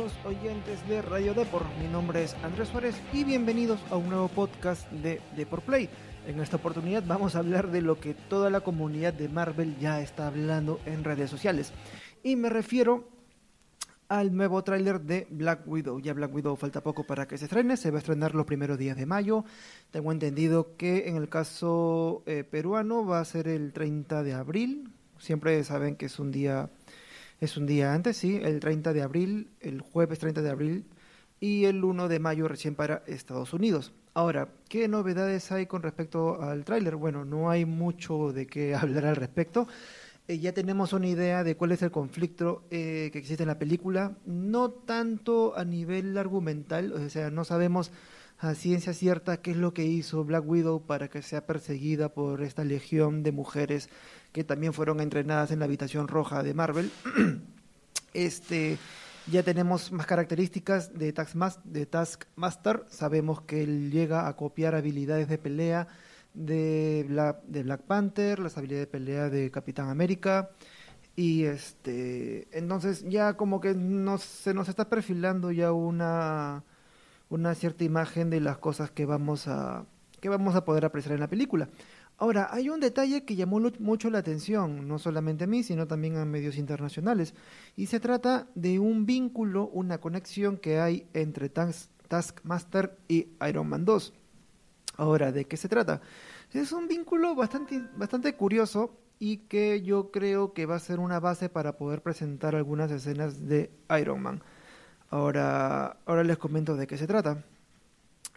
los oyentes de Radio Depor. Mi nombre es Andrés Suárez y bienvenidos a un nuevo podcast de Depor Play. En esta oportunidad vamos a hablar de lo que toda la comunidad de Marvel ya está hablando en redes sociales. Y me refiero al nuevo tráiler de Black Widow. Ya Black Widow falta poco para que se estrene, se va a estrenar los primeros días de mayo. Tengo entendido que en el caso eh, peruano va a ser el 30 de abril. Siempre saben que es un día es un día antes, sí, el 30 de abril, el jueves 30 de abril y el 1 de mayo recién para Estados Unidos. Ahora, ¿qué novedades hay con respecto al tráiler? Bueno, no hay mucho de qué hablar al respecto. Eh, ya tenemos una idea de cuál es el conflicto eh, que existe en la película, no tanto a nivel argumental, o sea, no sabemos a ciencia cierta qué es lo que hizo Black Widow para que sea perseguida por esta legión de mujeres que también fueron entrenadas en la habitación roja de Marvel. este, ya tenemos más características de, de Taskmaster. Sabemos que él llega a copiar habilidades de pelea de Black, de Black Panther, las habilidades de pelea de Capitán América. Y este, entonces ya como que nos, se nos está perfilando ya una, una cierta imagen de las cosas que vamos a, que vamos a poder apreciar en la película. Ahora, hay un detalle que llamó mucho la atención, no solamente a mí, sino también a medios internacionales, y se trata de un vínculo, una conexión que hay entre Taskmaster y Iron Man 2. Ahora, ¿de qué se trata? Es un vínculo bastante, bastante curioso y que yo creo que va a ser una base para poder presentar algunas escenas de Iron Man. Ahora, ahora les comento de qué se trata.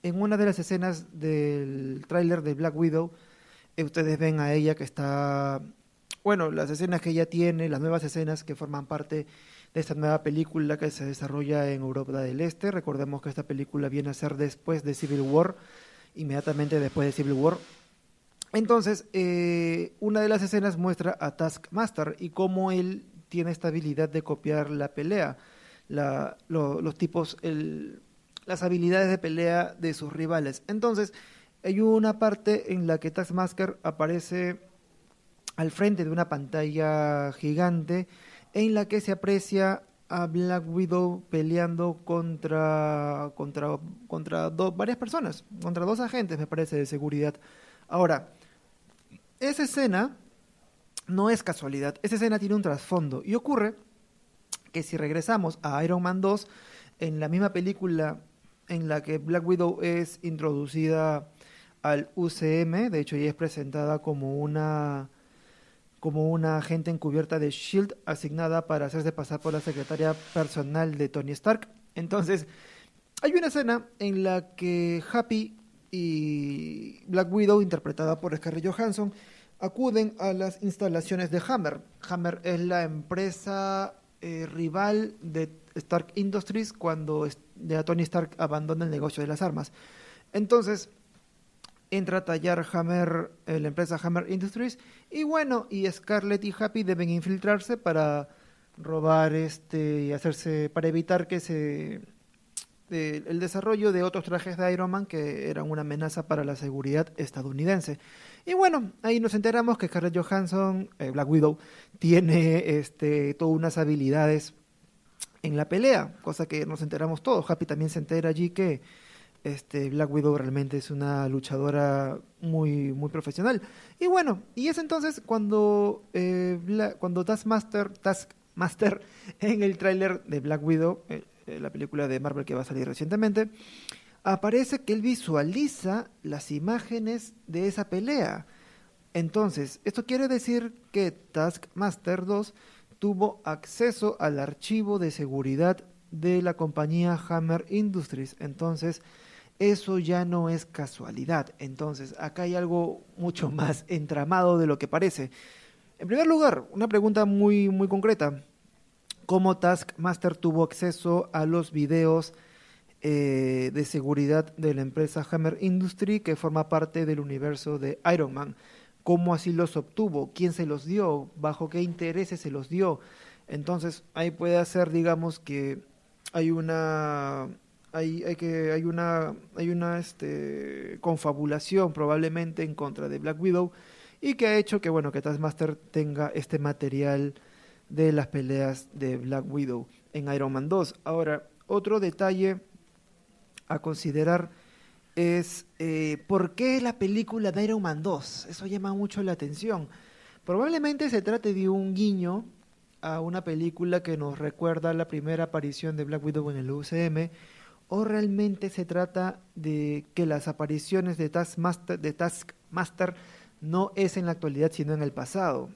En una de las escenas del tráiler de Black Widow, ustedes ven a ella que está, bueno, las escenas que ella tiene, las nuevas escenas que forman parte de esta nueva película que se desarrolla en Europa del Este. Recordemos que esta película viene a ser después de Civil War, inmediatamente después de Civil War. Entonces, eh, una de las escenas muestra a Taskmaster y cómo él tiene esta habilidad de copiar la pelea, la, los tipos, el, las habilidades de pelea de sus rivales. Entonces, hay una parte en la que Taskmaster aparece al frente de una pantalla gigante en la que se aprecia a Black Widow peleando contra contra contra varias personas, contra dos agentes, me parece, de seguridad. Ahora, esa escena no es casualidad, esa escena tiene un trasfondo y ocurre que si regresamos a Iron Man 2, en la misma película en la que Black Widow es introducida al UCM, de hecho ella es presentada como una como una agente encubierta de Shield asignada para hacerse pasar por la secretaria personal de Tony Stark. Entonces, hay una escena en la que Happy y Black Widow, interpretada por Scarlett Johansson, acuden a las instalaciones de Hammer. Hammer es la empresa eh, rival de Stark Industries cuando ya Tony Stark abandona el negocio de las armas. Entonces, entra a tallar Hammer, eh, la empresa Hammer Industries, y bueno, y Scarlett y Happy deben infiltrarse para robar este y hacerse, para evitar que se el desarrollo de otros trajes de Iron Man que eran una amenaza para la seguridad estadounidense. Y bueno, ahí nos enteramos que Scarlett Johansson, eh, Black Widow, tiene este, todas unas habilidades en la pelea, cosa que nos enteramos todos. Happy también se entera allí que este Black Widow realmente es una luchadora muy muy profesional. Y bueno y es entonces cuando eh, cuando Taskmaster Taskmaster en el tráiler de Black Widow eh, eh, la película de Marvel que va a salir recientemente aparece que él visualiza las imágenes de esa pelea. Entonces esto quiere decir que Taskmaster 2 tuvo acceso al archivo de seguridad de la compañía Hammer Industries. Entonces eso ya no es casualidad. Entonces, acá hay algo mucho más entramado de lo que parece. En primer lugar, una pregunta muy, muy concreta. ¿Cómo Taskmaster tuvo acceso a los videos eh, de seguridad de la empresa Hammer Industry que forma parte del universo de Iron Man? ¿Cómo así los obtuvo? ¿Quién se los dio? ¿Bajo qué intereses se los dio? Entonces, ahí puede ser, digamos, que hay una hay, que, hay una, hay una este, confabulación probablemente en contra de Black Widow y que ha hecho que, bueno, que Taskmaster tenga este material de las peleas de Black Widow en Iron Man 2. Ahora, otro detalle a considerar es eh, por qué la película de Iron Man 2. Eso llama mucho la atención. Probablemente se trate de un guiño a una película que nos recuerda la primera aparición de Black Widow en el UCM, o realmente se trata de que las apariciones de Taskmaster, de Taskmaster no es en la actualidad sino en el pasado.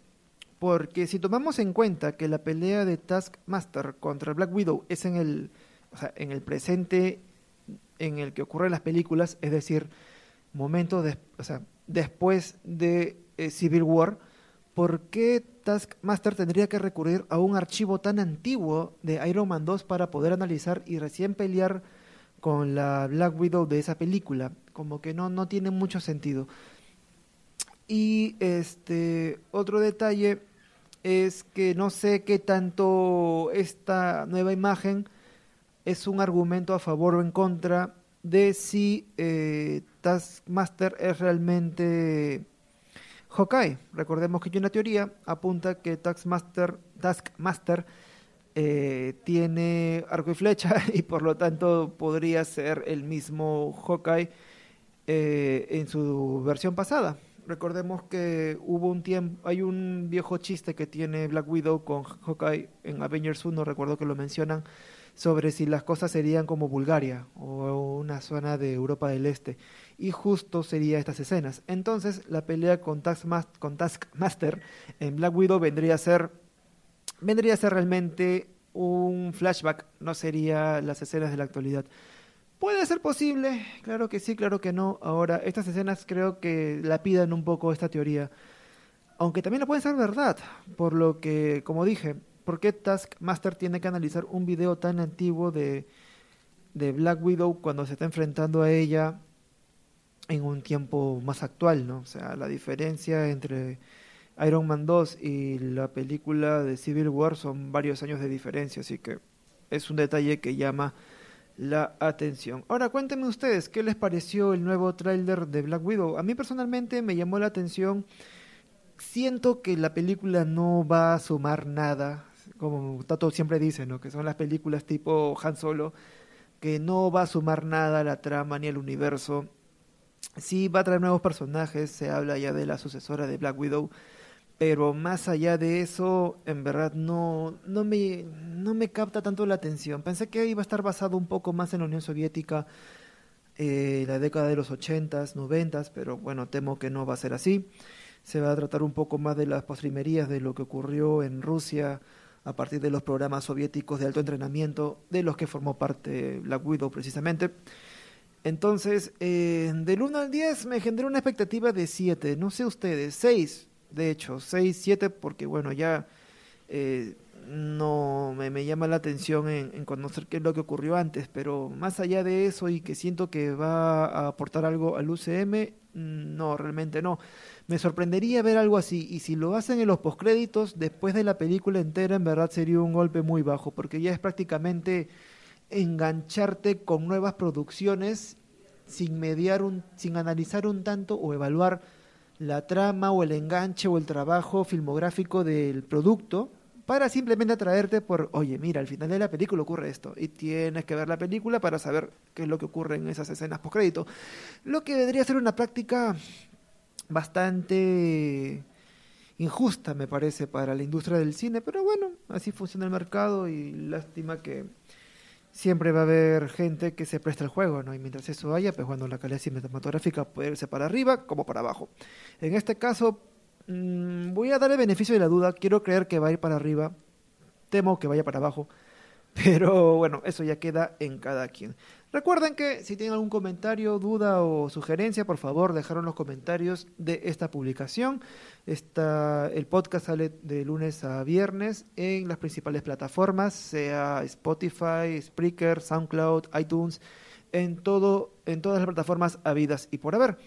Porque si tomamos en cuenta que la pelea de Taskmaster contra Black Widow es en el, o sea, en el presente en el que ocurren las películas, es decir, momentos de, o sea, después de eh, Civil War, ¿por qué Taskmaster tendría que recurrir a un archivo tan antiguo de Iron Man 2 para poder analizar y recién pelear con la Black Widow de esa película? Como que no, no tiene mucho sentido. Y este otro detalle es que no sé qué tanto esta nueva imagen es un argumento a favor o en contra de si eh, Taskmaster es realmente Hawkeye. Recordemos que hay una teoría apunta que Taskmaster, Taskmaster eh, tiene arco y flecha y por lo tanto podría ser el mismo Hawkeye eh, en su versión pasada. Recordemos que hubo un tiempo, hay un viejo chiste que tiene Black Widow con Hawkeye en Avengers 1, recuerdo que lo mencionan, sobre si las cosas serían como Bulgaria o una zona de Europa del Este. Y justo sería estas escenas. Entonces, la pelea con, con Taskmaster en Black Widow vendría a ser vendría a ser realmente un flashback, no sería las escenas de la actualidad. Puede ser posible, claro que sí, claro que no. Ahora, estas escenas creo que la pidan un poco esta teoría. Aunque también la pueden ser verdad, por lo que, como dije, ¿por qué Taskmaster tiene que analizar un video tan antiguo de, de Black Widow cuando se está enfrentando a ella en un tiempo más actual, ¿no? O sea, la diferencia entre Iron Man 2 y la película de Civil War son varios años de diferencia, así que es un detalle que llama la atención. Ahora cuéntenme ustedes, ¿qué les pareció el nuevo tráiler de Black Widow? A mí personalmente me llamó la atención. Siento que la película no va a sumar nada como Tato siempre dice, ¿no? que son las películas tipo Han Solo, que no va a sumar nada a la trama ni al universo. Sí va a traer nuevos personajes, se habla ya de la sucesora de Black Widow, pero más allá de eso, en verdad no, no, me, no me capta tanto la atención. Pensé que iba a estar basado un poco más en la Unión Soviética, eh, la década de los 80s, 90s, pero bueno, temo que no va a ser así. Se va a tratar un poco más de las postrimerías de lo que ocurrió en Rusia a partir de los programas soviéticos de alto entrenamiento de los que formó parte Black Widow precisamente. Entonces, eh, del 1 al 10 me generó una expectativa de 7, no sé ustedes, 6, de hecho, 6, 7, porque bueno, ya eh, no me, llama la atención en, en, conocer qué es lo que ocurrió antes, pero más allá de eso y que siento que va a aportar algo al UCM, no, realmente no. Me sorprendería ver algo así, y si lo hacen en los postcréditos, después de la película entera, en verdad sería un golpe muy bajo, porque ya es prácticamente engancharte con nuevas producciones sin mediar un, sin analizar un tanto o evaluar la trama o el enganche o el trabajo filmográfico del producto para simplemente atraerte por, oye, mira, al final de la película ocurre esto y tienes que ver la película para saber qué es lo que ocurre en esas escenas postcrédito. Lo que debería ser una práctica bastante injusta, me parece, para la industria del cine, pero bueno, así funciona el mercado y lástima que siempre va a haber gente que se presta el juego, ¿no? Y mientras eso haya, pues bueno, la calidad cinematográfica puede irse para arriba como para abajo. En este caso, mmm, voy a dar el beneficio de la duda, quiero creer que va a ir para arriba, temo que vaya para abajo, pero bueno, eso ya queda en cada quien. Recuerden que si tienen algún comentario, duda o sugerencia, por favor, dejaron los comentarios de esta publicación. Esta, el podcast sale de lunes a viernes en las principales plataformas, sea Spotify, Spreaker, SoundCloud, iTunes, en, todo, en todas las plataformas habidas y por haber.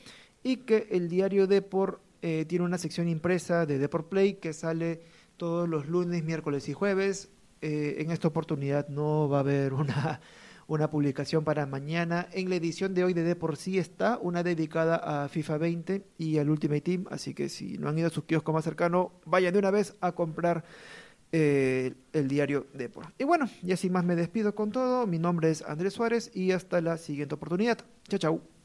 Y que el diario Deport eh, tiene una sección impresa de Deport Play que sale todos los lunes, miércoles y jueves. Eh, en esta oportunidad no va a haber una una publicación para mañana. En la edición de hoy de De por sí está una dedicada a FIFA 20 y al Ultimate Team, así que si no han ido a su kiosco más cercano, vayan de una vez a comprar eh, el diario Depor. Y bueno, y así más me despido con todo. Mi nombre es Andrés Suárez y hasta la siguiente oportunidad. Chao, chao.